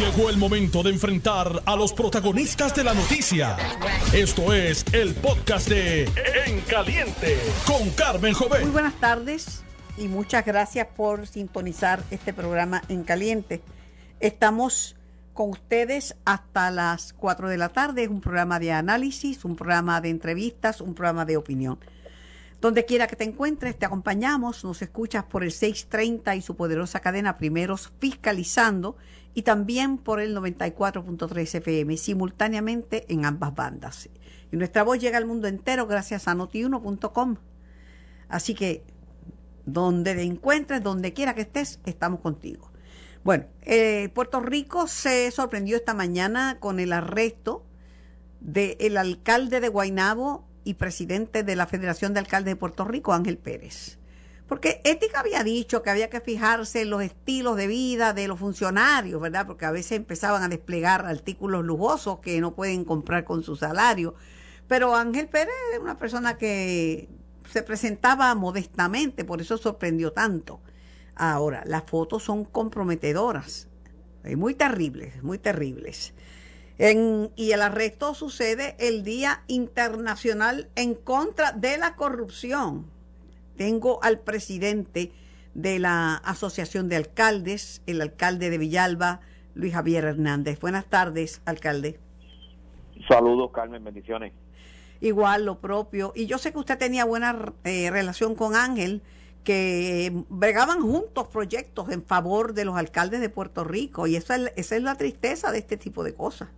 Llegó el momento de enfrentar a los protagonistas de la noticia. Esto es el podcast de En Caliente con Carmen Jovet. Muy buenas tardes y muchas gracias por sintonizar este programa En Caliente. Estamos con ustedes hasta las 4 de la tarde. Es un programa de análisis, un programa de entrevistas, un programa de opinión. Donde quiera que te encuentres, te acompañamos, nos escuchas por el 630 y su poderosa cadena Primeros Fiscalizando y también por el 94.3 FM, simultáneamente en ambas bandas. Y nuestra voz llega al mundo entero gracias a notiuno.com. Así que donde te encuentres, donde quiera que estés, estamos contigo. Bueno, eh, Puerto Rico se sorprendió esta mañana con el arresto del alcalde de Guaynabo, y presidente de la Federación de Alcaldes de Puerto Rico, Ángel Pérez. Porque Ética había dicho que había que fijarse en los estilos de vida de los funcionarios, ¿verdad? Porque a veces empezaban a desplegar artículos lujosos que no pueden comprar con su salario. Pero Ángel Pérez es una persona que se presentaba modestamente, por eso sorprendió tanto. Ahora, las fotos son comprometedoras, muy terribles, muy terribles y el arresto sucede el Día Internacional en contra de la corrupción. Tengo al presidente de la Asociación de Alcaldes, el alcalde de Villalba, Luis Javier Hernández. Buenas tardes, alcalde. Saludos, Carmen, bendiciones. Igual, lo propio. Y yo sé que usted tenía buena eh, relación con Ángel, que bregaban juntos proyectos en favor de los alcaldes de Puerto Rico. Y esa es, esa es la tristeza de este tipo de cosas.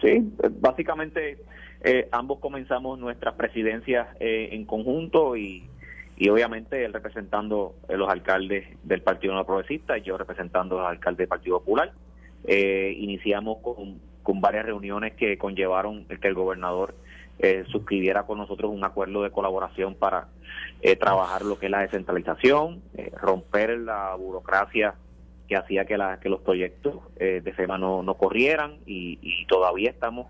Sí, básicamente eh, ambos comenzamos nuestras presidencias eh, en conjunto y, y obviamente él representando eh, los alcaldes del Partido No Progresista y yo representando los alcaldes del Partido Popular. iniciamos con, con varias reuniones que conllevaron que el gobernador suscribiera con nosotros un acuerdo de colaboración para trabajar lo que es la descentralización, romper la burocracia que hacía que, los proyectos eh, de FEMA no, no corrieran y, todavía estamos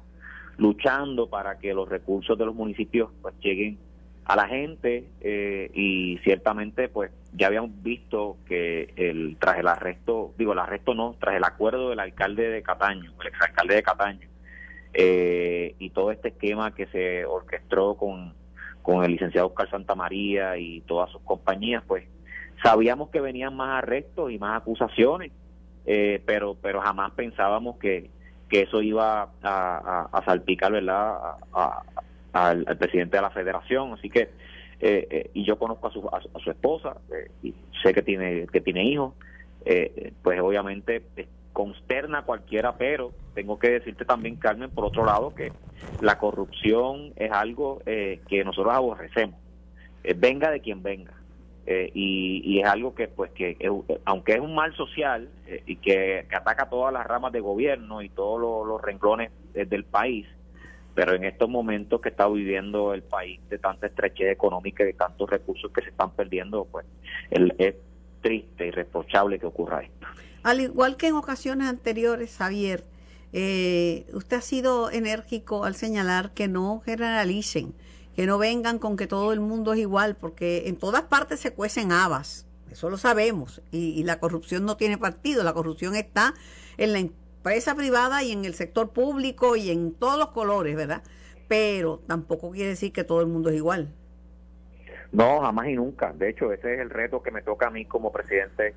luchando para que los recursos de los municipios pues lleguen a la gente eh, y ciertamente pues ya habíamos visto que el tras el arresto digo el arresto no tras el acuerdo del alcalde de Cataño el exalcalde de Cataño eh, y todo este esquema que se orquestó con con el licenciado Oscar Santa María y todas sus compañías pues Sabíamos que venían más arrestos y más acusaciones, eh, pero pero jamás pensábamos que, que eso iba a, salpicar, ¿verdad?, al, presidente de la federación. Así que, eh, eh, y yo conozco a su, a, su esposa, y sé que tiene, que tiene hijos, pues obviamente consterna a cualquiera, pero tengo que decirte también, Carmen, por otro lado, que la corrupción es algo que nosotros aborrecemos, venga de quien venga. Eh, y, es algo que pues que aunque es un mal social eh, y que, ataca todas las ramas de gobierno y todos los, renglones del país pero en estos momentos que está viviendo el país de tanta estrechez económica y de tantos recursos que se están perdiendo pues es triste y reprochable que ocurra esto. Al igual que en ocasiones anteriores Javier eh, usted ha sido enérgico al señalar que no generalicen que no vengan con que todo el mundo es igual, porque en todas partes se cuecen habas, eso lo sabemos, y, la corrupción no tiene partido, la corrupción está en la empresa privada y en el sector público y en todos los colores, ¿verdad? Pero tampoco quiere decir que todo el mundo es igual. No, jamás y nunca. De hecho, ese es el reto que me toca a mí como presidente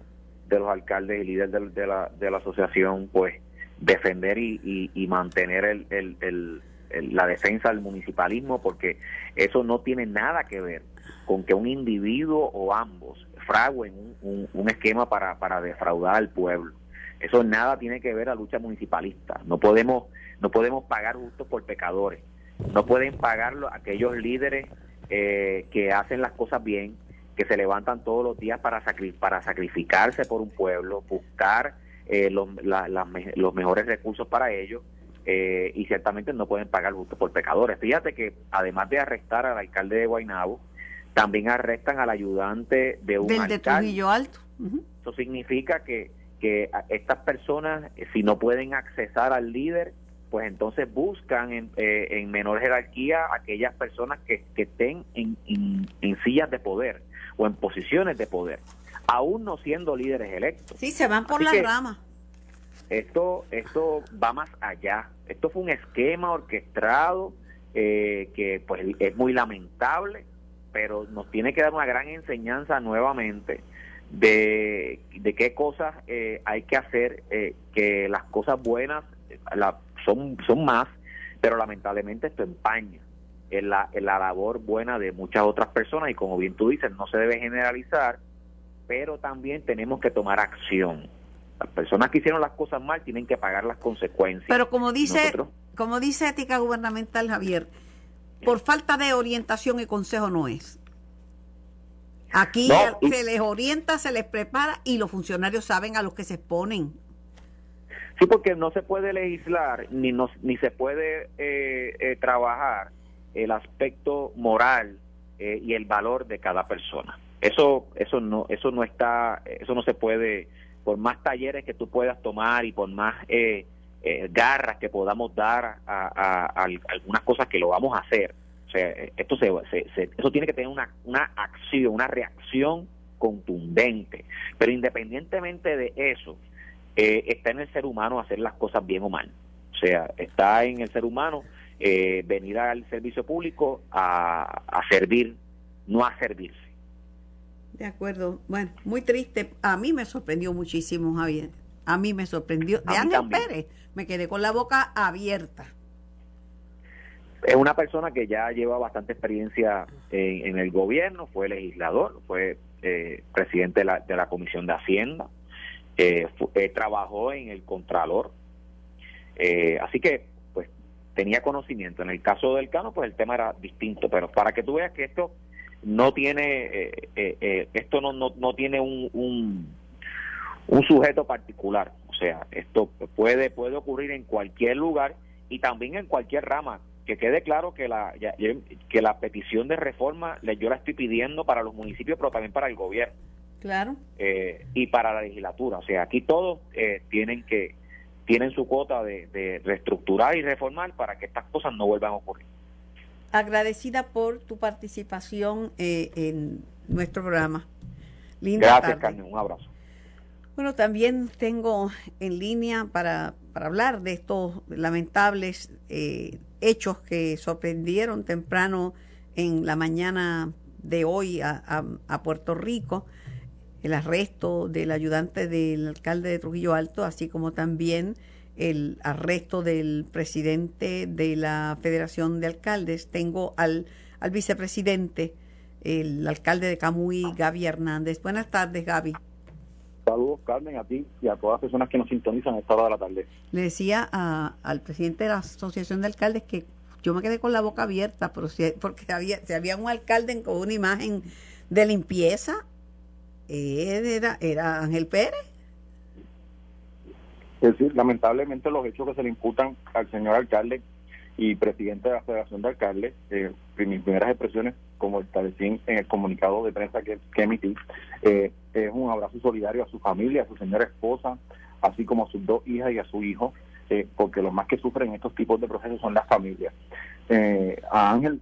de los alcaldes y líder de, la, de la asociación, pues defender y, y, mantener el, el, la defensa del municipalismo, porque eso no tiene nada que ver con que un individuo o ambos fraguen un, un, esquema para, para defraudar al pueblo. Eso nada tiene que ver a lucha municipalista. No podemos, no podemos pagar justos por pecadores. No pueden pagarlo aquellos líderes eh, que hacen las cosas bien, que se levantan todos los días para, para sacrificarse por un pueblo, buscar eh, los, los mejores recursos para ellos eh, y ciertamente no pueden pagar justo por pecadores. Fíjate que además de arrestar al alcalde de Guaynabo, también arrestan al ayudante de un Del alcalde. De Alto. Eso significa que, que estas personas, eh, si no pueden accesar al líder, pues entonces buscan en, eh, en menor jerarquía aquellas personas que, que estén en, en, sillas de poder o en posiciones de poder, aún no siendo líderes electos. Sí, se van por la rama esto, esto va más allá. Esto fue un esquema orquestado eh, que pues es muy lamentable, pero nos tiene que dar una gran enseñanza nuevamente de, de qué cosas eh, hay que hacer, eh, que las cosas buenas la, son, son más, pero lamentablemente esto empaña en la, en la labor buena de muchas otras personas y como bien tú dices, no se debe generalizar, pero también tenemos que tomar acción. Las personas que hicieron las cosas mal tienen que pagar las consecuencias. Pero como dice, como dice Ética Gubernamental Javier, por falta de orientación y consejo no es. Aquí se les orienta, se les prepara y los funcionarios saben a los que se exponen. Sí, porque no se puede legislar ni, no, ni se puede eh, eh, trabajar el aspecto moral eh, y el valor de cada persona. Eso, eso no, eso no está, eso no se puede, por más talleres que tú puedas tomar y por más garras que podamos dar a algunas cosas que lo vamos a hacer o sea, esto se, eso tiene que tener una, una acción, una reacción contundente. Pero independientemente de eso, eh, está en el ser humano hacer las cosas bien o mal. O sea, está en el ser humano eh, venir al servicio público a, servir, no a servirse. De acuerdo. Bueno, muy triste. A mí me sorprendió muchísimo, Javier. A mí me sorprendió. De Ángel Pérez, me quedé con la boca abierta es una persona que ya lleva bastante experiencia en, el gobierno, fue legislador, fue eh, presidente de la, de la, Comisión de Hacienda, eh, eh, trabajó en el Contralor, así que pues tenía conocimiento. En el caso del Cano, pues el tema era distinto, pero para que tú veas que esto no tiene, esto no, no, no tiene un, un, un sujeto particular, o sea, esto puede, puede ocurrir en cualquier lugar y también en cualquier rama que quede claro que la que la petición de reforma yo la estoy pidiendo para los municipios pero también para el gobierno. Claro. Eh, y para la legislatura. O sea aquí todos eh, tienen que tienen su cuota de, reestructurar y reformar para que estas cosas no vuelvan a ocurrir. Agradecida por tu participación eh, en nuestro programa. Linda gracias Carmen. Un abrazo. Bueno, también tengo en línea para, para hablar de estos lamentables eh, hechos que sorprendieron temprano en la mañana de hoy a, Puerto Rico, el arresto del ayudante del alcalde de Trujillo Alto, así como también el arresto del presidente de la Federación de Alcaldes. Tengo al, al vicepresidente, el alcalde de Camuy, Gaby Hernández. Buenas tardes, Gaby. Saludos, Carmen, a ti y a todas las personas que nos sintonizan a esta hora de la tarde. Le decía al presidente de la Asociación de Alcaldes que yo me quedé con la boca abierta, pero si, porque había, si había un alcalde con una imagen de limpieza, era, era Ángel Pérez. Es decir, lamentablemente los hechos que se le imputan al señor alcalde y presidente de la Federación de Alcaldes, eh, mis primeras expresiones, como establecí en el comunicado de prensa que, emití, eh, es un abrazo solidario a su familia, a su señora esposa, así como a sus dos hijas y a su hijo, eh, porque los más que sufren estos tipos de procesos son las familias. Eh, a Ángel,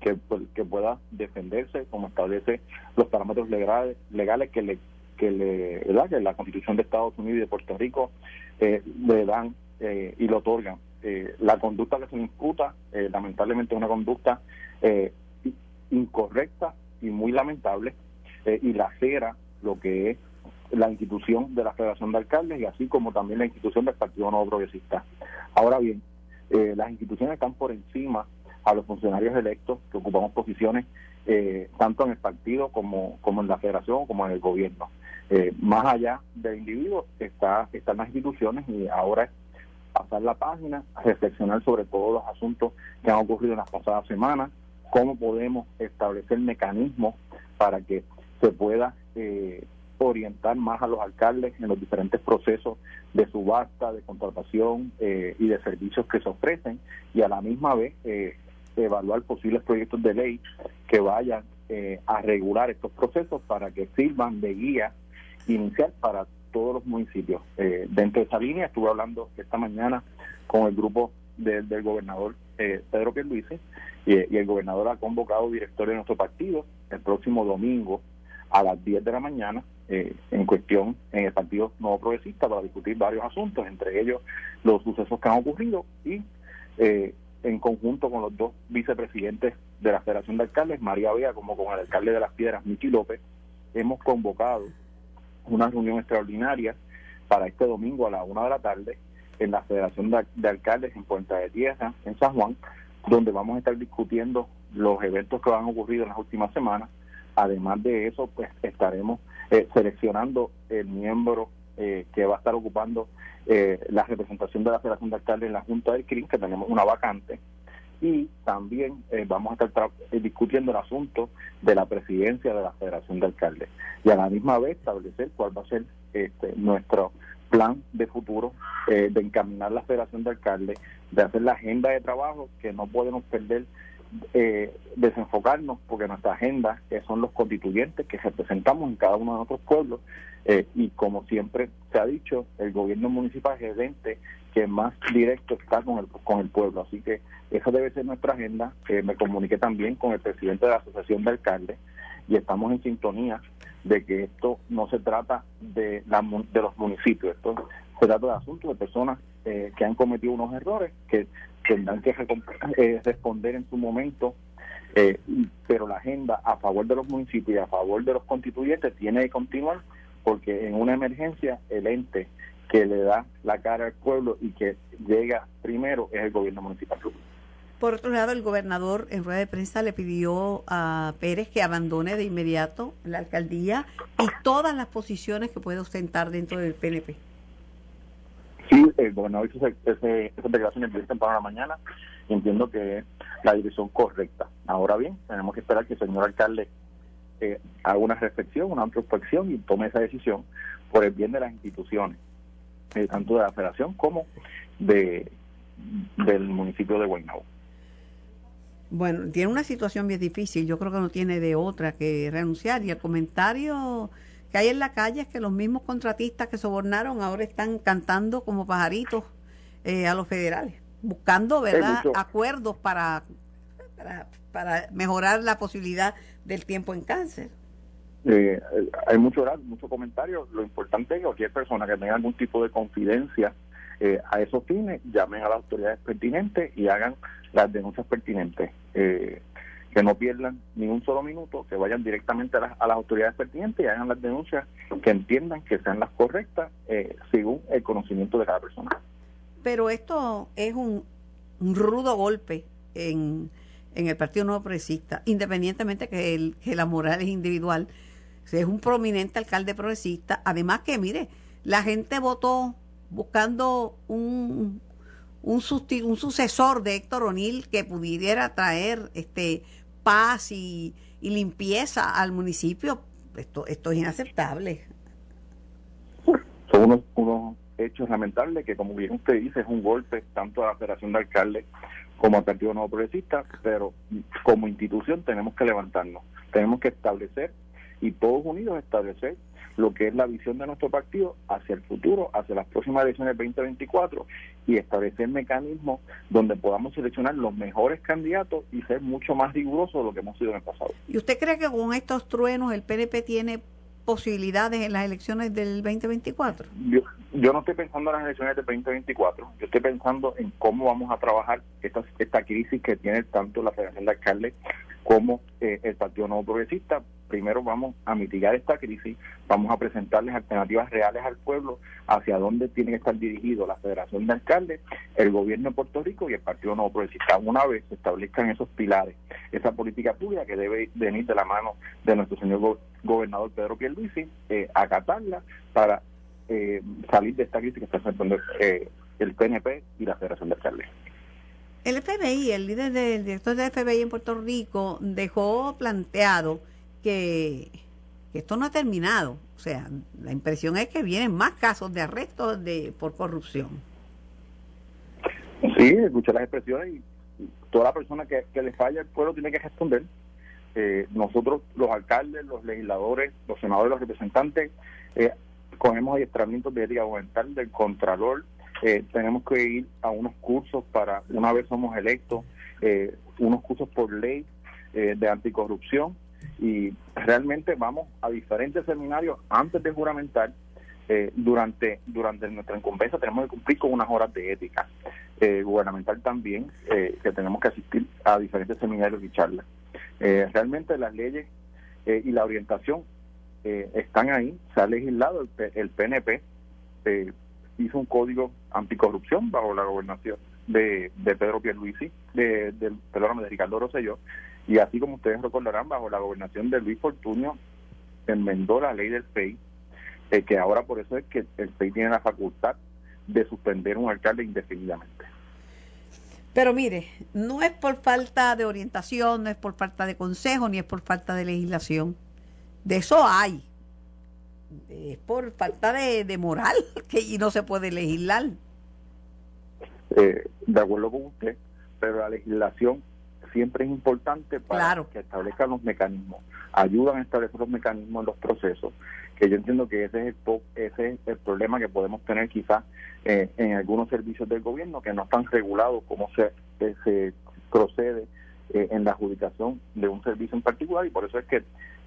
que, pues, que pueda defenderse como establece los parámetros legales, legales que le que le ¿verdad? que la Constitución de Estados Unidos y de Puerto Rico le dan y le otorgan eh, la conducta que se imputa, eh, lamentablemente es una conducta eh, incorrecta y muy lamentable, y lacera lo que es la institución de la Federación de Alcaldes y así como también la institución del Partido Nuevo Progresista. Ahora bien, las instituciones están por encima a los funcionarios electos que ocupamos posiciones tanto en el partido como, como en la federación como en el gobierno. más allá del individuo está, están las instituciones y ahora pasar la página, reflexionar sobre todos los asuntos que han ocurrido en las pasadas semanas, cómo podemos establecer mecanismos para que se pueda eh, orientar más a los alcaldes en los diferentes procesos de subasta, de contratación eh, y de servicios que se ofrecen y a la misma vez eh, evaluar posibles proyectos de ley que vayan a regular estos procesos para que sirvan de guía inicial para todos los municipios. Eh, dentro de esa línea estuve hablando esta mañana con el grupo del gobernador eh, Pedro Pierluisi y, y el gobernador ha convocado directores de nuestro partido el próximo domingo a las 10 de la mañana eh, en cuestión en el Partido Nuevo Progresista para discutir varios asuntos, entre ellos los sucesos que han ocurrido y eh, en conjunto con los dos vicepresidentes de la Federación de Alcaldes, María Vega, como con el alcalde de Las Piedras, Miki López, hemos convocado una reunión extraordinaria para este domingo a la una de la tarde en la Federación de, Alcaldes en Puerta de Tierra, en San Juan, donde vamos a estar discutiendo los eventos que han ocurrido en las últimas semanas. Además de eso, pues estaremos eh, seleccionando el miembro eh, que va a estar ocupando eh, la representación de la Federación de Alcaldes en la Junta del CRIM, que tenemos una vacante, y también vamos a estar discutiendo el asunto de la presidencia de la Federación de Alcaldes y a la misma vez establecer cuál va a ser este, nuestro plan de futuro de encaminar la Federación de Alcaldes, de hacer la agenda de trabajo que no podemos perder eh, desenfocarnos porque nuestra agenda son los constituyentes que representamos en cada uno de nuestros pueblos eh, y como siempre se ha dicho, el gobierno municipal es el ente que más directo está con el, con el pueblo. Así que esa debe ser nuestra agenda. Eh, me comuniqué también con el presidente de la Asociación de Alcaldes y estamos en sintonía de que esto no se trata de, la, de los municipios, esto se trata de asuntos de personas eh, que han cometido unos errores que tendrán que eh, responder en su momento, eh, pero la agenda a favor de los municipios y a favor de los constituyentes tiene que continuar porque en una emergencia el ente que le da la cara al pueblo y que llega primero es el gobierno municipal. Por otro lado, el gobernador en rueda de prensa le pidió a Pérez que abandone de inmediato la alcaldía y todas las posiciones que puede ostentar dentro del PNP. El gobernador hizo ese, esa declaración el temprano la mañana y entiendo que es la dirección correcta. Ahora bien, tenemos que esperar que el señor alcalde eh, haga una reflexión, una introspección y tome esa decisión por el bien de las instituciones, eh, tanto de la federación como de del municipio de Guaynabo. Bueno, tiene una situación bien difícil, yo creo que no tiene de otra que renunciar y el comentario que hay en la calle es que los mismos contratistas que sobornaron ahora están cantando como pajaritos eh, a los federales, buscando verdad acuerdos para, para, mejorar la posibilidad del tiempo en cáncer. Eh, hay mucho mucho comentario. Lo importante es que cualquier persona que tenga algún tipo de confidencia eh, a esos fines llamen a las autoridades pertinentes y hagan las denuncias pertinentes. Eh, que no pierdan ni un solo minuto, que vayan directamente a las, autoridades pertinentes y hagan las denuncias que entiendan que sean las correctas eh, según el conocimiento de cada persona. Pero esto es un, rudo golpe en, en, el Partido Nuevo Progresista, independientemente que, el, que la moral es individual. Es un prominente alcalde progresista. Además que, mire, la gente votó buscando un, un, un sucesor de Héctor O'Neill que pudiera traer este paz y, limpieza al municipio, esto, esto es inaceptable. Son unos, unos hechos lamentables que, como bien usted dice, es un golpe tanto a la Federación de Alcaldes como al Partido Nuevo Progresista, pero como institución tenemos que levantarnos, tenemos que establecer y todos unidos establecer lo que es la visión de nuestro partido hacia el futuro, hacia las próximas elecciones 2024 y establecer mecanismos donde podamos seleccionar los mejores candidatos y ser mucho más rigurosos de lo que hemos sido en el pasado. ¿Y usted cree que con estos truenos el PNP tiene posibilidades en las elecciones del 2024? Yo, yo no estoy pensando en las elecciones del 2024, yo estoy pensando en cómo vamos a trabajar esta, esta crisis que tiene tanto la Federación de Alcaldes como eh, el Partido Nuevo Progresista primero vamos a mitigar esta crisis, vamos a presentarles alternativas reales al pueblo hacia dónde tiene que estar dirigido la Federación de Alcaldes, el gobierno de Puerto Rico y el Partido Nuevo Progresista. Una vez se establezcan esos pilares, esa política pública que debe venir de la mano de nuestro señor gobernador Pedro Pierluisi, eh, acatarla para eh, salir de esta crisis que está enfrentando eh, el PNP y la Federación de Alcaldes. El FBI, el líder del director del FBI en Puerto Rico, dejó planteado que, esto no ha terminado. O sea, la impresión es que vienen más casos de arrestos de, por corrupción. Sí, escuché las expresiones y toda la persona que, le falla al pueblo tiene que responder. Eh, nosotros, los alcaldes, los legisladores, los senadores, los representantes, eh, cogemos adiestramientos de ética gubernamental del Contralor. Eh, tenemos que ir a unos cursos para, una vez somos electos, unos cursos por ley de anticorrupción y realmente vamos a diferentes seminarios antes de juramentar. Eh, durante durante nuestra incumbencia tenemos que cumplir con unas horas de ética eh, gubernamental también, eh, que tenemos que asistir a diferentes seminarios y charlas. realmente las leyes y la orientación están ahí, se ha legislado, el, el PNP hizo un código anticorrupción bajo la gobernación de, de Pedro Pierluisi, de, de, perdóname, de Ricardo Rosselló, y así como ustedes recordarán, bajo la gobernación de Luis Fortunio, se enmendó la ley del FEI, eh, que ahora por eso es que el FEI tiene la facultad de suspender un alcalde indefinidamente. Pero mire, no es por falta de orientación, no es por falta de consejo, ni es por falta de legislación. De eso hay. Es por falta de, de moral que y no se puede legislar. Eh, de acuerdo con usted, pero la legislación siempre es importante para que establezcan los mecanismos, ayudan a establecer los mecanismos en los procesos, que yo entiendo que ese es el, ese es el problema que podemos tener quizás eh, en algunos servicios del gobierno que no están regulados cómo se, eh, se procede en la adjudicación de un servicio en particular y por eso es que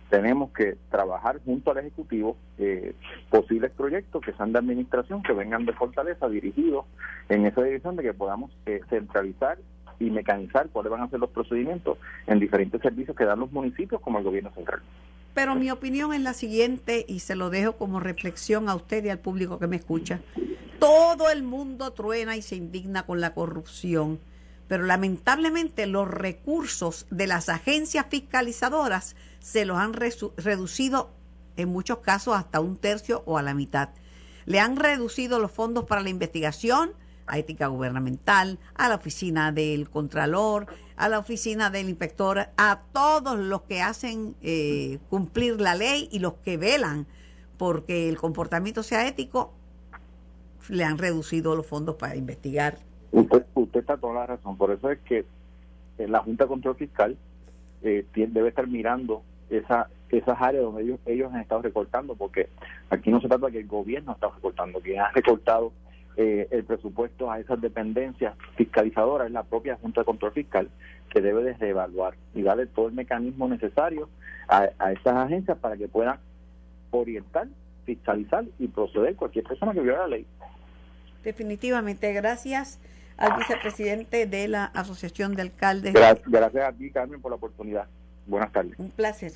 tenemos que trabajar junto al Ejecutivo eh, posibles proyectos que sean de administración, que vengan de Fortaleza, dirigidos en esa dirección de que podamos eh, centralizar y mecanizar cuáles van a ser los procedimientos en diferentes servicios que dan los municipios como el gobierno central. Pero mi opinión es la siguiente y se lo dejo como reflexión a usted y al público que me escucha. Todo el mundo truena y se indigna con la corrupción, pero lamentablemente los recursos de las agencias fiscalizadoras se los han reducido en muchos casos hasta un tercio o a la mitad. Le han reducido los fondos para la investigación, a ética gubernamental, a la oficina del Contralor, a la oficina del inspector, a todos los que hacen eh, cumplir la ley y los que velan porque el comportamiento sea ético, le han reducido los fondos para investigar. Usted, usted está toda la razón, por eso es que la Junta de Control Fiscal eh, debe estar mirando esa, esas áreas donde ellos, ellos han estado recortando, porque aquí no se trata de que el gobierno está recortando, quien ha recortado eh, el presupuesto a esas dependencias fiscalizadoras es la propia Junta de Control Fiscal, que debe de reevaluar y darle todo el mecanismo necesario a, a esas agencias para que puedan orientar, fiscalizar y proceder cualquier persona que viola la ley. Definitivamente, gracias al vicepresidente de la Asociación de Alcaldes. Gracias, a ti, Carmen, por la oportunidad. Buenas tardes. Un placer.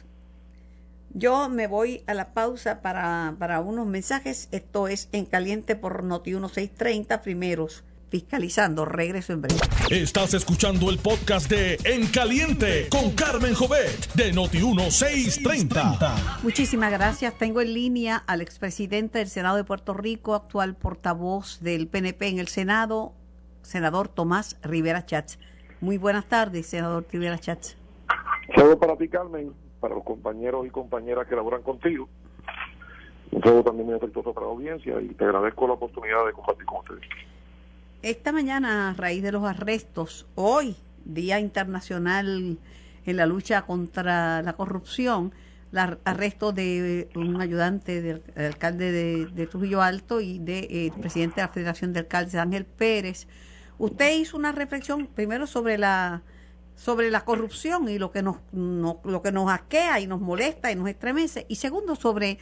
Yo me voy a la pausa para, para unos mensajes. Esto es En Caliente por Noti 1630, primeros fiscalizando. Regreso en breve. Estás escuchando el podcast de En Caliente con Carmen Jovet de Noti 1630. Muchísimas gracias. Tengo en línea al expresidente del Senado de Puerto Rico, actual portavoz del PNP en el Senado, senador Tomás Rivera Chats. Muy buenas tardes, senador Rivera Chats. Saludos para ti, Carmen, para los compañeros y compañeras que laboran contigo. Un también muy afectuoso para la audiencia y te agradezco la oportunidad de compartir con ustedes. Esta mañana, a raíz de los arrestos, hoy, Día Internacional en la lucha contra la corrupción, el arresto de un ayudante del, alcalde de, Trujillo Alto y del de, eh, presidente de la Federación de Alcaldes, Ángel Pérez. Usted hizo una reflexión primero sobre la sobre la corrupción y lo que nos, lo que nos asquea y nos molesta y nos estremece y segundo sobre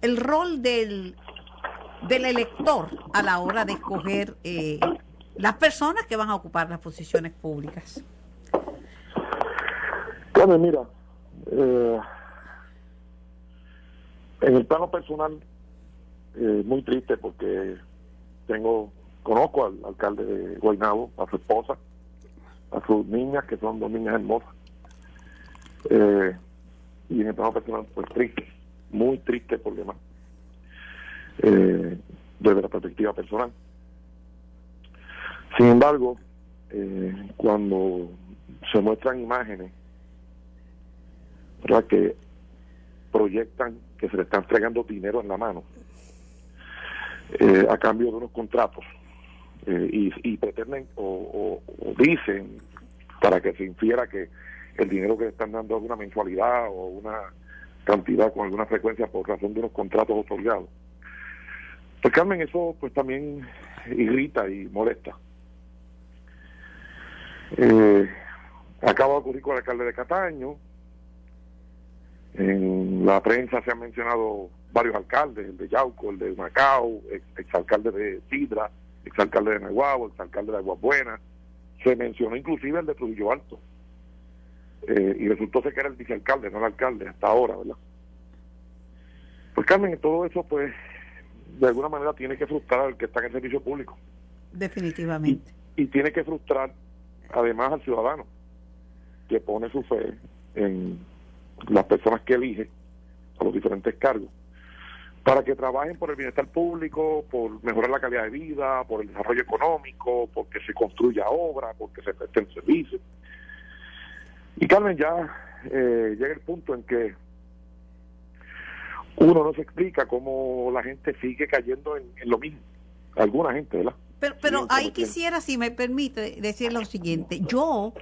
el rol del del elector a la hora de escoger eh, las personas que van a ocupar las posiciones públicas. Bueno, mira, eh, en el plano personal, eh, muy triste porque tengo, conozco al alcalde de Guaynabo, a su esposa, a sus niñas, que son dos niñas hermosas. Eh, y en el plano personal, pues triste, muy triste por demás, eh, desde la perspectiva personal. Sin embargo, eh, cuando se muestran imágenes ¿verdad? que proyectan que se le están entregando dinero en la mano eh, a cambio de unos contratos eh, y, pretenden o, dicen para que se infiera que el dinero que le están dando es una mensualidad o una cantidad con alguna frecuencia por razón de unos contratos otorgados. Pues Carmen, eso pues también irrita y molesta. Eh, acaba de ocurrir con el alcalde de Cataño, En la prensa se han mencionado varios alcaldes, el de Yauco, el de Macao, ex, exalcalde de Sidra, exalcalde de Nahuabo, exalcalde de Aguas Buenas. Se mencionó inclusive el de Trujillo Alto. Eh, y resultó ser que era el vicealcalde, no el alcalde, hasta ahora, ¿verdad? Pues Carmen, todo eso pues de alguna manera tiene que frustrar al que está en el servicio público. Definitivamente. Y, y tiene que frustrar además al ciudadano que pone su fe en las personas que elige a los diferentes cargos para que trabajen por el bienestar público, por mejorar la calidad de vida, por el desarrollo económico, porque se construya obra, porque se presten servicios. Y Carmen, ya eh, llega el punto en que uno no se explica cómo la gente sigue cayendo en, en lo mismo. Alguna gente, ¿verdad? Pero, pero ahí quisiera, si me permite, decir lo siguiente. Yo,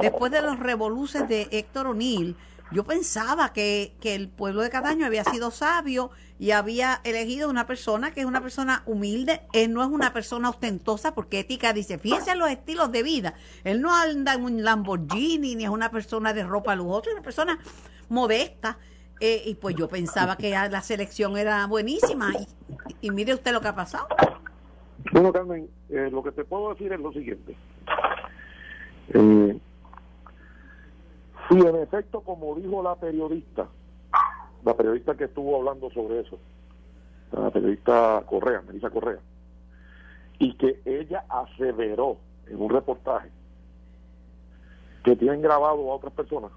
después de los revoluces de Héctor O'Neill, yo pensaba que, que, el pueblo de Cataño había sido sabio y había elegido una persona que es una persona humilde. Él no es una persona ostentosa porque ética dice, fíjense los estilos de vida. Él no anda en un Lamborghini ni es una persona de ropa lujosa, es una persona modesta. Eh, y pues yo pensaba que la selección era buenísima. Y, y, mire usted lo que ha pasado. Bueno, Carmen, eh, lo que te puedo decir es lo siguiente. Eh, si en efecto, como dijo la periodista, la periodista que estuvo hablando sobre eso, la periodista Correa, Melissa Correa, y que ella aseveró en un reportaje que tienen grabado a otras personas,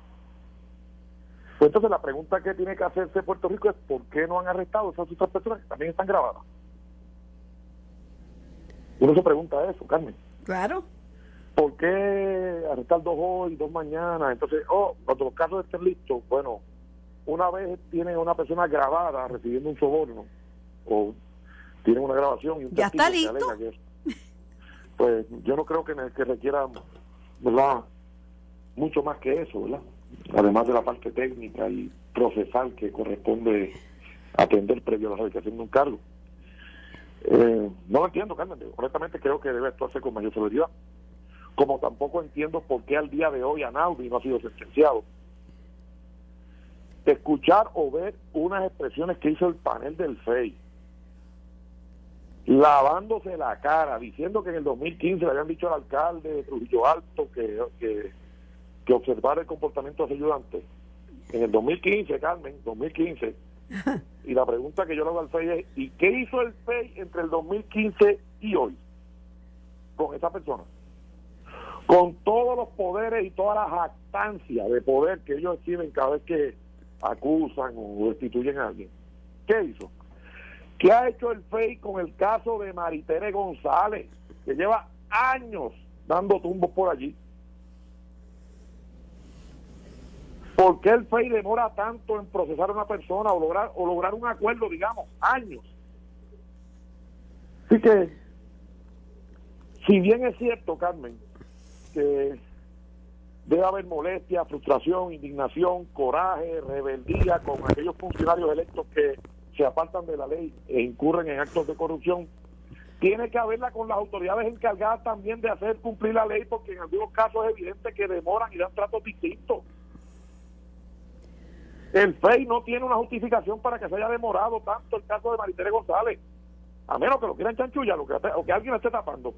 pues entonces la pregunta que tiene que hacerse Puerto Rico es ¿por qué no han arrestado a esas otras personas que también están grabadas? Uno se pregunta eso, Carmen. Claro. ¿Por qué arrestar dos hoy, dos mañana? Entonces, oh, cuando los casos estén listos, bueno, una vez tiene una persona grabada recibiendo un soborno, o tienen una grabación y un ya está listo. Que pues yo no creo que, que requiera, ¿verdad? Mucho más que eso, ¿verdad? Además de la parte técnica y procesal que corresponde atender previo a la realización de un cargo. Eh, no lo entiendo, Carmen. Honestamente creo que debe actuarse con mayor severidad. Como tampoco entiendo por qué al día de hoy Anaudi no ha sido sentenciado. Escuchar o ver unas expresiones que hizo el panel del FEI, lavándose la cara, diciendo que en el 2015 le habían dicho al alcalde de Trujillo Alto que, que, que observara el comportamiento de los ayudantes. En el 2015, Carmen, 2015, y la pregunta que yo le hago al FEI es, ¿y qué hizo el FEI entre el 2015 y hoy con esa persona? Con todos los poderes y toda la jactancia de poder que ellos exhiben cada vez que acusan o destituyen a alguien. ¿Qué hizo? ¿Qué ha hecho el FEI con el caso de Maritere González, que lleva años dando tumbos por allí? ¿Por qué el FEI demora tanto en procesar a una persona o lograr, o lograr un acuerdo, digamos, años? Así que, si bien es cierto, Carmen, que debe haber molestia, frustración, indignación, coraje, rebeldía con aquellos funcionarios electos que se apartan de la ley e incurren en actos de corrupción, tiene que haberla con las autoridades encargadas también de hacer cumplir la ley, porque en algunos casos es evidente que demoran y dan tratos distintos. El FEI no tiene una justificación para que se haya demorado tanto el caso de Maritere González, a menos que lo quieran chanchullar o que alguien lo esté tapando.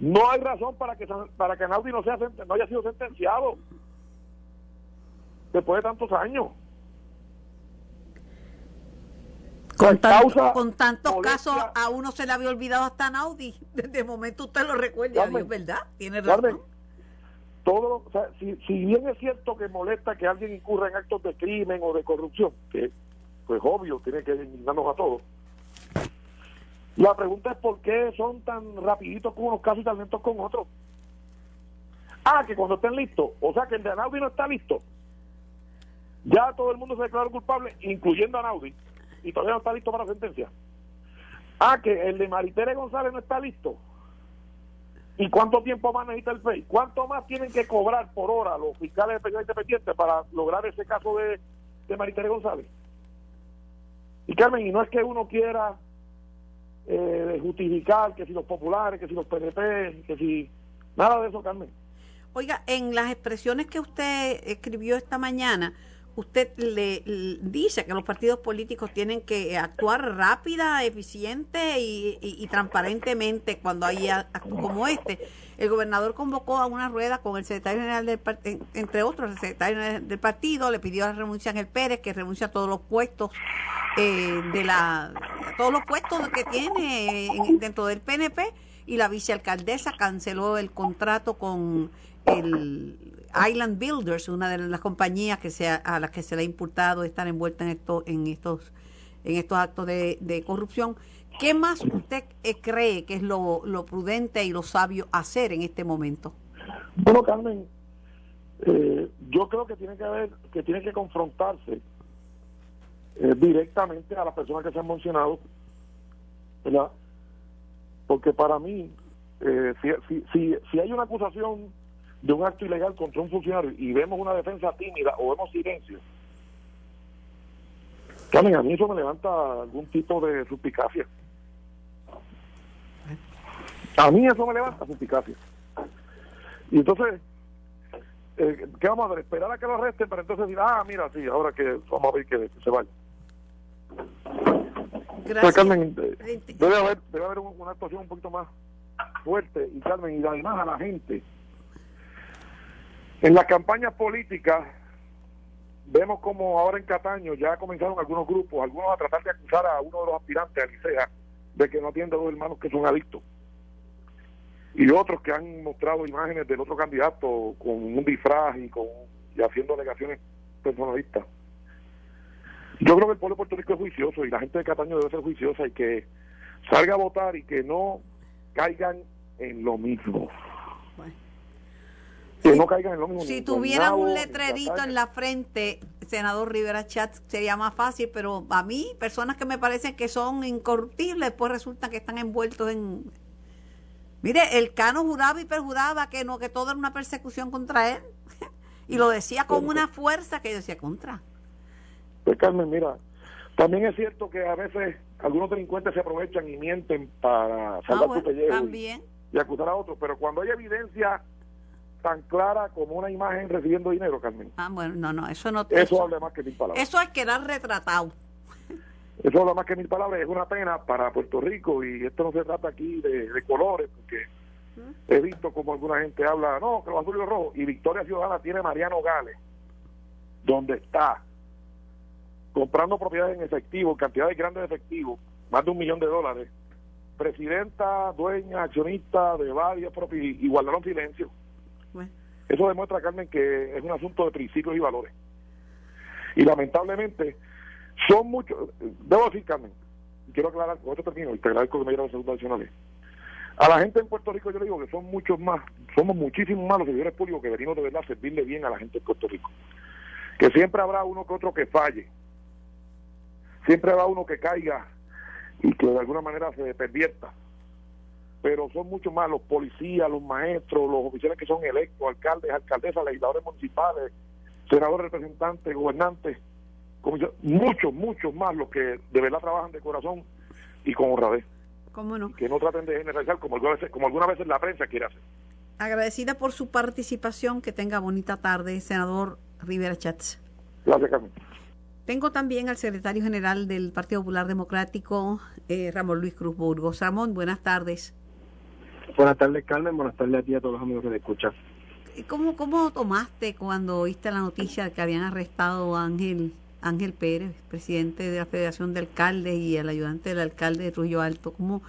No hay razón para que para que Naudi no, sea, no haya sido sentenciado después de tantos años. Con, tanto, con tantos casos a uno se le había olvidado hasta Naudi. Desde el momento usted lo recuerda, es verdad, tiene razón todo, o sea, si, si, bien es cierto que molesta que alguien incurra en actos de crimen o de corrupción, que pues obvio tiene que indignarnos a todos, la pregunta es por qué son tan rapiditos con unos casos y tan lentos con otros. Ah, que cuando estén listos, o sea que el de Anaudi no está listo. Ya todo el mundo se declaró culpable, incluyendo a Anaudi, y todavía no está listo para sentencia. Ah, que el de Maritere González no está listo. ¿Y cuánto tiempo más necesita el FEI? ¿Cuánto más tienen que cobrar por hora los fiscales especiales independientes para lograr ese caso de, de Maritere González? Y Carmen, y no es que uno quiera eh, justificar que si los populares, que si los PNP, que si... Nada de eso, Carmen. Oiga, en las expresiones que usted escribió esta mañana, usted le, dice que los partidos políticos tienen que actuar rápida, eficiente y, transparentemente cuando hay actos como este. El gobernador convocó a una rueda con el secretario general del partido, entre otros, el secretario del partido, le pidió la renuncia a Ángel Pérez, que renuncia a todos los puestos eh, de la, todos los puestos que tiene dentro del PNP y la vicealcaldesa canceló el contrato con el Island Builders, una de las compañías que sea, a las que se le ha imputado estar envuelta en, esto, en, estos, en estos actos de, corrupción. ¿Qué más usted eh, cree que es lo, prudente y lo sabio hacer en este momento? Bueno, Carmen, eh, yo creo que tiene que haber, que tiene que confrontarse eh, directamente a las personas que se han mencionado, ¿verdad? Porque para mí, si, si, si, si hay una acusación de un acto ilegal contra un funcionario y vemos una defensa tímida o vemos silencio, Carmen, a mí eso me levanta algún tipo de suspicacia. A mí eso me levanta suspicacia. Y entonces, eh, ¿qué vamos a hacer? Esperar a que lo arresten para entonces decir, ah, mira, sí, ahora que vamos a ver que, se vaya. Gracias. Carmen, eh, debe haber, debe haber una actuación un poquito más fuerte y Carmen, y además a la gente en las campañas políticas vemos como ahora en Cataño ya comenzaron algunos grupos, algunos a tratar de acusar a uno de los aspirantes a Licea de que no atiende a dos hermanos que son adictos. Y otros que han mostrado imágenes del otro candidato con un disfraz y, con, y haciendo alegaciones personalistas. Yo creo que el pueblo de Puerto Rico es juicioso y la gente de Cataño debe ser juiciosa y que salga a votar y que no caigan en lo mismo que no caigan en lo mismo. Si tuvieran un letrerito en la frente, senador Rivera Chatz, sería más fácil, pero a mí, personas que me parecen que son incorruptibles, pues resulta que están envueltos en... Mire, el Cano juraba y perjuraba que no, que todo era una persecución contra él. y lo decía con una fuerza que yo decía contra. Pues Carmen, mira, también es cierto que a veces algunos delincuentes se aprovechan y mienten para salvar ah, su pellejo y acusar a otros, pero cuando hay evidencia tan clara como una imagen recibiendo dinero, Carmen. Ah, bueno, no, no, eso no. Eso, habla más que mil palabras. Eso es quedar retratado. Eso habla más que mil palabras. Es una pena para Puerto Rico y esto no se trata aquí de, colores, porque he visto como alguna gente habla, no, que los azul y los rojos. Y Victoria Ciudadana tiene Mariano Gales, donde está comprando propiedades en efectivo, cantidades grandes de efectivo, más de un millón de dólares. Presidenta, dueña, accionista de varias propiedades y guardaron silencio eso demuestra, Carmen, que es un asunto de principios y valores. Y lamentablemente, son muchos, debo decir, Carmen, quiero aclarar, con esto termino, y te agradezco que me dieran los segundos adicionales. A la gente en Puerto Rico yo le digo que son muchos más, somos muchísimos más los servidores públicos que venimos de verdad a servirle bien a la gente en Puerto Rico. Que siempre habrá uno que otro que falle, siempre habrá uno que caiga y que de alguna manera se pervierta pero son mucho más los policías, los maestros, los oficiales que son electos, alcaldes, alcaldesas, legisladores municipales, senadores, representantes, gobernantes, muchos, muchos más los que de verdad trabajan de corazón y con honradez. ¿Cómo no? Que no traten de generalizar como algunas veces, como algunas veces la prensa quiere hacer. Agradecida por su participación, que tenga bonita tarde, senador Rivera Chats. Gracias, Carmen. Tengo también al secretario general del Partido Popular Democrático, eh, Ramón Luis Cruz Burgos. Ramón, buenas tardes. Buenas tardes, Carmen. Buenas tardes a ti y a todos los amigos que te escuchan. ¿Cómo, ¿Cómo tomaste cuando oíste la noticia de que habían arrestado a Ángel, Ángel Pérez, presidente de la Federación de Alcaldes y el ayudante del alcalde de Trujillo Alto? ¿Cómo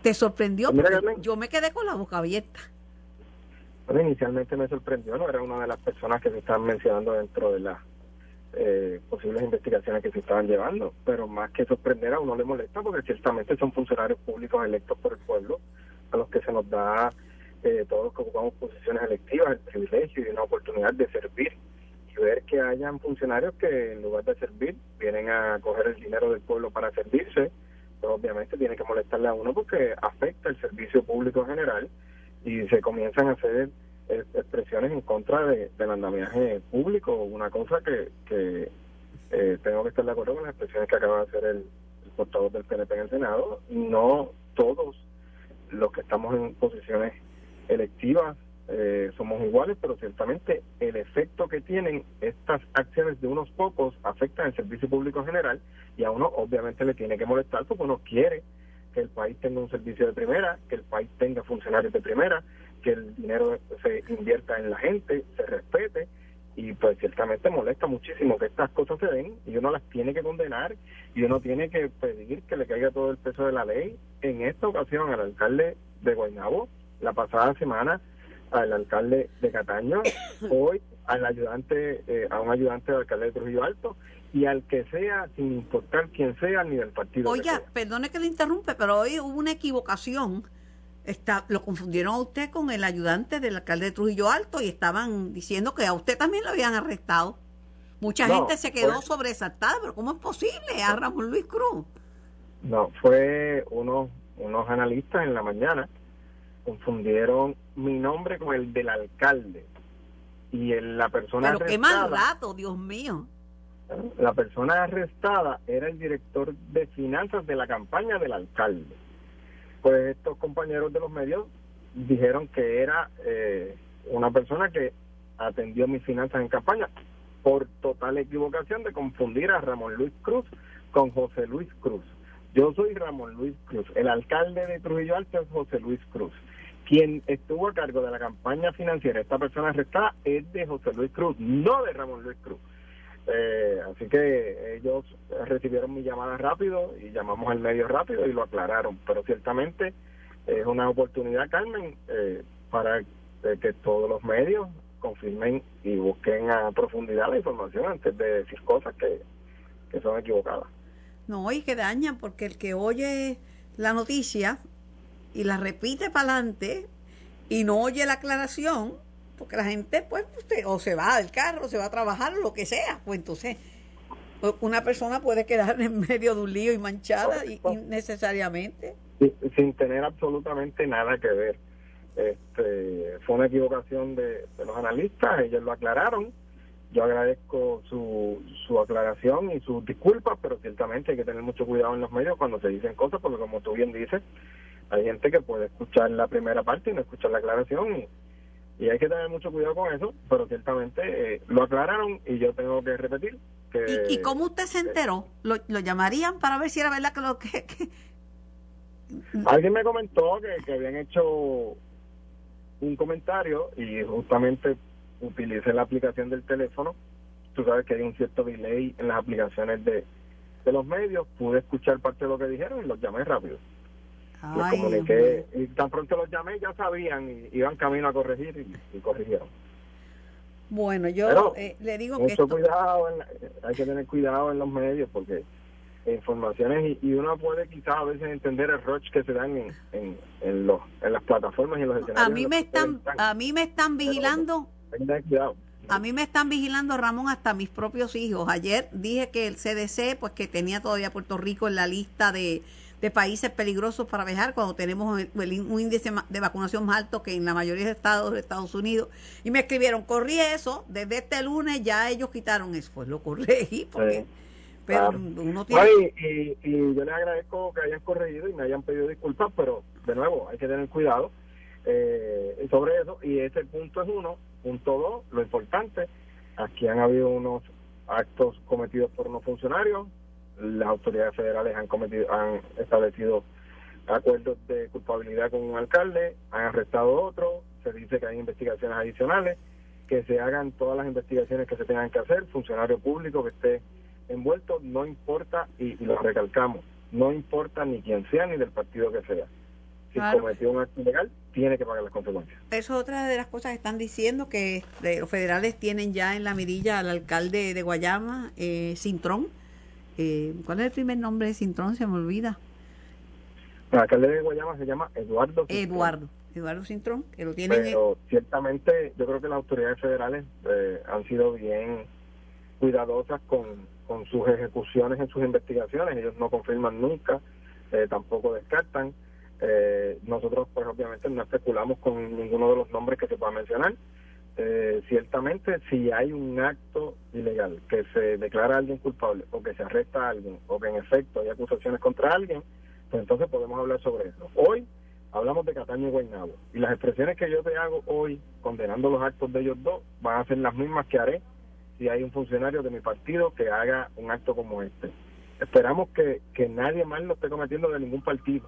te sorprendió? Pues yo me quedé con la boca abierta. Bueno, inicialmente me sorprendió, ¿no? Era una de las personas que se estaban mencionando dentro de las eh, posibles investigaciones que se estaban llevando, pero más que sorprender a uno le molesta porque ciertamente son funcionarios públicos electos por el pueblo a los que se nos da eh, todos que ocupamos posiciones electivas el privilegio y una oportunidad de servir y ver que hayan funcionarios que en lugar de servir vienen a coger el dinero del pueblo para servirse, pues obviamente tiene que molestarle a uno porque afecta el servicio público general y se comienzan a hacer eh, expresiones en contra de, del andamiaje público, una cosa que, que eh, tengo que estar de acuerdo con las expresiones que acaba de hacer el, el portavoz del PNP en el Senado. No todos los que estamos en posiciones electivas eh, somos iguales, pero ciertamente el efecto que tienen estas acciones de unos pocos afectan al servicio público general y a uno obviamente le tiene que molestar porque uno quiere que el país tenga un servicio de primera, que el país tenga funcionarios de primera, que el dinero se invierta en la gente, se respete y pues ciertamente molesta muchísimo que estas cosas se den y uno las tiene que condenar y uno tiene que pedir que le caiga todo el peso de la ley. En esta ocasión al alcalde de Guaynabo, la pasada semana al alcalde de Cataño, hoy al ayudante, eh, a un ayudante del alcalde de Trujillo Alto y al que sea, sin importar quién sea ni del partido. Oiga, perdone que le interrumpe, pero hoy hubo una equivocación. Está, lo confundieron a usted con el ayudante del alcalde de Trujillo Alto y estaban diciendo que a usted también lo habían arrestado. Mucha gente se quedó sobresaltada, pero ¿cómo es posible a Ramón Luis Cruz? No, fue unos, unos analistas en la mañana confundieron mi nombre con el del alcalde y el, la persona pero qué mal rato Dios mío la persona arrestada era el director de finanzas de la campaña del alcalde pues estos compañeros de los medios dijeron que era eh, una persona que atendió mis finanzas en campaña por total equivocación de confundir a Ramón Luis Cruz con José Luis Cruz. Yo soy Ramón Luis Cruz, el alcalde de Trujillo Alto es José Luis Cruz. Quien estuvo a cargo de la campaña financiera, esta persona arrestada, es de José Luis Cruz, no de Ramón Luis Cruz. Eh, así que ellos recibieron mi llamada rápido y llamamos al medio rápido y lo aclararon. Pero ciertamente es una oportunidad, Carmen, eh, para que todos los medios confirmen y busquen a profundidad la información antes de decir cosas que, que son equivocadas. No, y que dañan, porque el que oye la noticia y la repite para adelante y no oye la aclaración, porque la gente pues o se va del carro, o se va a trabajar o lo que sea, pues entonces una persona puede quedar en medio de un lío y manchada y, innecesariamente. Sin tener absolutamente nada que ver. Este, fue una equivocación de, de, los analistas, ellos lo aclararon. Yo agradezco su, su aclaración y sus disculpas, pero ciertamente hay que tener mucho cuidado en los medios cuando se dicen cosas, porque como tú bien dices, hay gente que puede escuchar la primera parte y no escuchar la aclaración y, hay que tener mucho cuidado con eso, pero ciertamente eh, lo aclararon y yo tengo que repetir que... ¿Y, cómo usted se enteró? ¿Lo, llamarían para ver si era verdad que lo que... Alguien me comentó que, que habían hecho un comentario y justamente utilicé la aplicación del teléfono. Tú sabes que hay un cierto delay en las aplicaciones de, de los medios. Pude escuchar parte de lo que dijeron y los llamé rápido y tan pronto los llamé ya sabían y iban camino a corregir y, corrigieron. Bueno, yo eh, le digo que cuidado, hay que tener cuidado en los medios porque informaciones y, uno puede quizás a veces entender el rush que se dan en, en, en, los, en las plataformas y en los escenarios. A mí me están, a mí me están vigilando. cuidado. A mí me están vigilando, Ramón, hasta mis propios hijos. Ayer dije que el CDC, pues que tenía todavía Puerto Rico en la lista de, de países peligrosos para viajar cuando tenemos un índice de vacunación más alto que en la mayoría de estados de Estados Unidos. Y me escribieron, corrí eso, desde este lunes ya ellos quitaron eso. Pues lo corregí porque... pero uno tiene... y, y, yo les agradezco que hayan corregido y me hayan pedido disculpas, pero de nuevo hay que tener cuidado eh, sobre eso. Y ese punto es uno. Punto dos, lo importante, aquí han habido unos actos cometidos por unos funcionarios, las autoridades federales han cometido han establecido acuerdos de culpabilidad con un alcalde, han arrestado otro, se dice que hay investigaciones adicionales, que se hagan todas las investigaciones que se tengan que hacer, funcionario público que esté envuelto, no importa, y, lo recalcamos, no importa ni quién sea ni del partido que sea. Si cometió un acto ilegal, tiene que pagar las consecuencias. Eso es otra de las cosas que están diciendo, que los federales tienen ya en la mirilla al alcalde de Guayama, eh, Cintrón, eh, ¿Cuál es el primer nombre de Cintrón? Se me olvida. El alcalde de Guayama se llama Eduardo Cintrón. Eduardo. Eduardo Cintrón, que lo tiene. Pero ciertamente yo creo que las autoridades federales eh, han sido bien cuidadosas con, con sus ejecuciones en sus investigaciones. Ellos no confirman nunca, eh, tampoco descartan. Eh, nosotros, pues obviamente, no especulamos con ninguno de los nombres que se pueda mencionar. Eh, ciertamente si hay un acto ilegal, que se declara a alguien culpable o que se arresta a alguien o que en efecto hay acusaciones contra alguien, pues entonces podemos hablar sobre eso. Hoy hablamos de Cataño y Guaynabo. Y las expresiones que yo te hago hoy, condenando los actos de ellos dos, van a ser las mismas que haré si hay un funcionario de mi partido que haga un acto como este. Esperamos que, que nadie más lo esté cometiendo de ningún partido,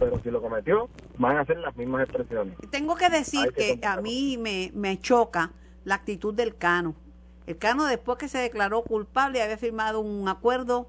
pero si lo cometió, van a ser las mismas expresiones. Tengo que decir que, a mí me, me choca la actitud del Cano. El Cano después que se declaró culpable había firmado un acuerdo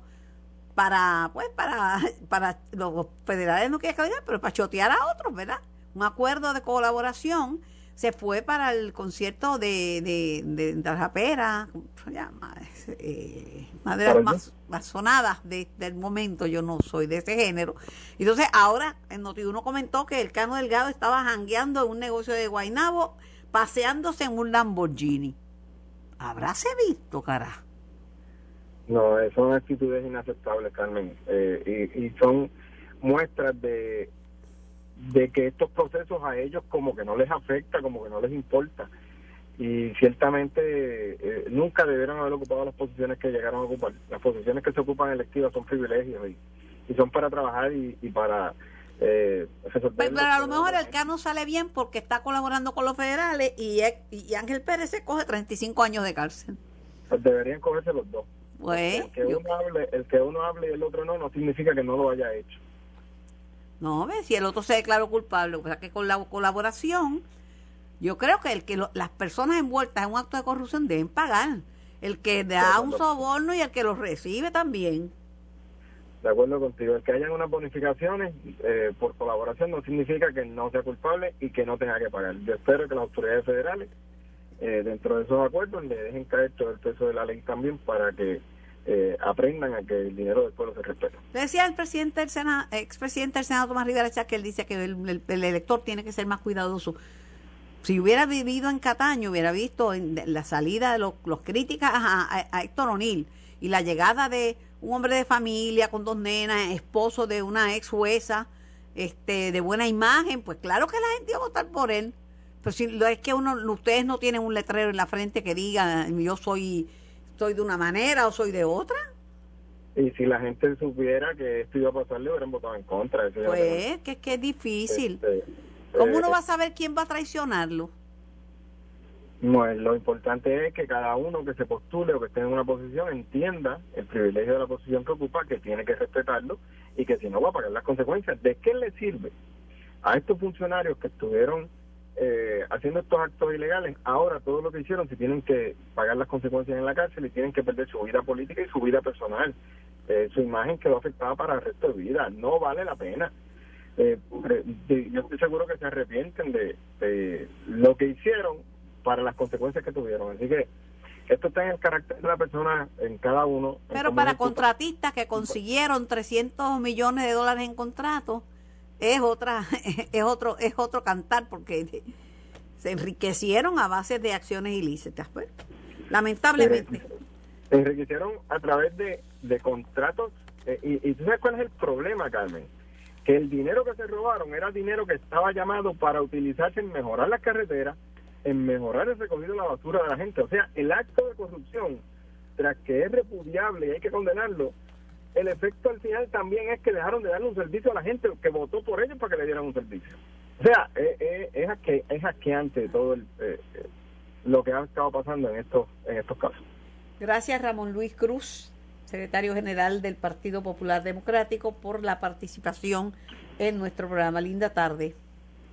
para, pues, para, para los federales no quieren que pero para chotear a otros, ¿verdad? Un acuerdo de colaboración se fue para el concierto de, de, de, de rapera, ¿cómo se llama? Eh, de las más, más sonadas de, del momento, yo no soy de ese género. Entonces, ahora en Noti1 comentó que el Cano Delgado estaba jangueando en un negocio de Guainabo, paseándose en un Lamborghini. Habráse visto, cara. No, son actitudes inaceptables, Carmen, eh, y, y son muestras de de que estos procesos a ellos como que no les afecta, como que no les importa. Y ciertamente eh, nunca debieron haber ocupado las posiciones que llegaron a ocupar. Las posiciones que se ocupan electivas son privilegios y, y son para trabajar y, y para eh, pero, pero, a lo mejor el Cano sale bien porque está colaborando con los federales y, y Ángel Pérez se coge 35 años de cárcel. Pues deberían cogerse los dos. Pues, el, que uno hable, el que uno hable y el otro no, no significa que no lo haya hecho. No, ¿ves? si el otro se declaró culpable, o sea que con la colaboración, yo creo que el que lo, las personas envueltas en un acto de corrupción deben pagar. El que da un soborno y el que lo recibe también. De acuerdo contigo, el que hayan unas bonificaciones eh, por colaboración no significa que no sea culpable y que no tenga que pagar. Yo espero que las autoridades federales, eh, dentro de esos acuerdos, le dejen caer todo el peso de la ley también para que eh, aprendan a que el dinero del pueblo se respete. Decía el presidente del Senado, expresidente del Senado Tomás Rivera que él dice que el, el, el, elector tiene que ser más cuidadoso. Si hubiera vivido en Cataño, hubiera visto en la salida de los, los críticas a, a, a Héctor O'Neill y la llegada de un hombre de familia con dos nenas, esposo de una ex jueza, este, de buena imagen, pues claro que la gente iba a votar por él. Pero si es que uno, ustedes no tienen un letrero en la frente que diga yo soy soy de una manera o soy de otra. Y si la gente supiera que esto iba a pasar, le hubieran votado en contra. Eso pues, que es que es difícil. Este, ¿Cómo uno eh, va a saber quién va a traicionarlo? No, lo importante es que cada uno que se postule o que esté en una posición entienda el privilegio de la posición que ocupa, que tiene que respetarlo y que si no va a pagar las consecuencias. ¿De qué le sirve a estos funcionarios que estuvieron eh, haciendo estos actos ilegales, ahora todo lo que hicieron, si tienen que pagar las consecuencias en la cárcel y tienen que perder su vida política y su vida personal, eh, su imagen quedó afectada para el resto de vida, no vale la pena. Eh, yo estoy seguro que se arrepienten de, de lo que hicieron para las consecuencias que tuvieron, así que esto está en el carácter de la persona en cada uno. Pero para contratistas que consiguieron 300 millones de dólares en contratos, es otra es otro es otro cantar porque se enriquecieron a base de acciones ilícitas pues lamentablemente. Se enriquecieron a través de, de contratos eh, y, y tú sabes cuál es el problema Carmen que el dinero que se robaron era dinero que estaba llamado para utilizarse en mejorar las carreteras en mejorar el recogido de la basura de la gente. O sea el acto de corrupción tras que es repudiable y hay que condenarlo el efecto al final también es que dejaron de darle un servicio a la gente que votó por ellos para que le dieran un servicio. O sea, eh, eh, es, es, es asqueante todo el, eh, lo que ha estado pasando en estos, en estos casos. Gracias Ramón Luis Cruz, secretario general del Partido Popular Democrático, por la participación en nuestro programa. Linda tarde.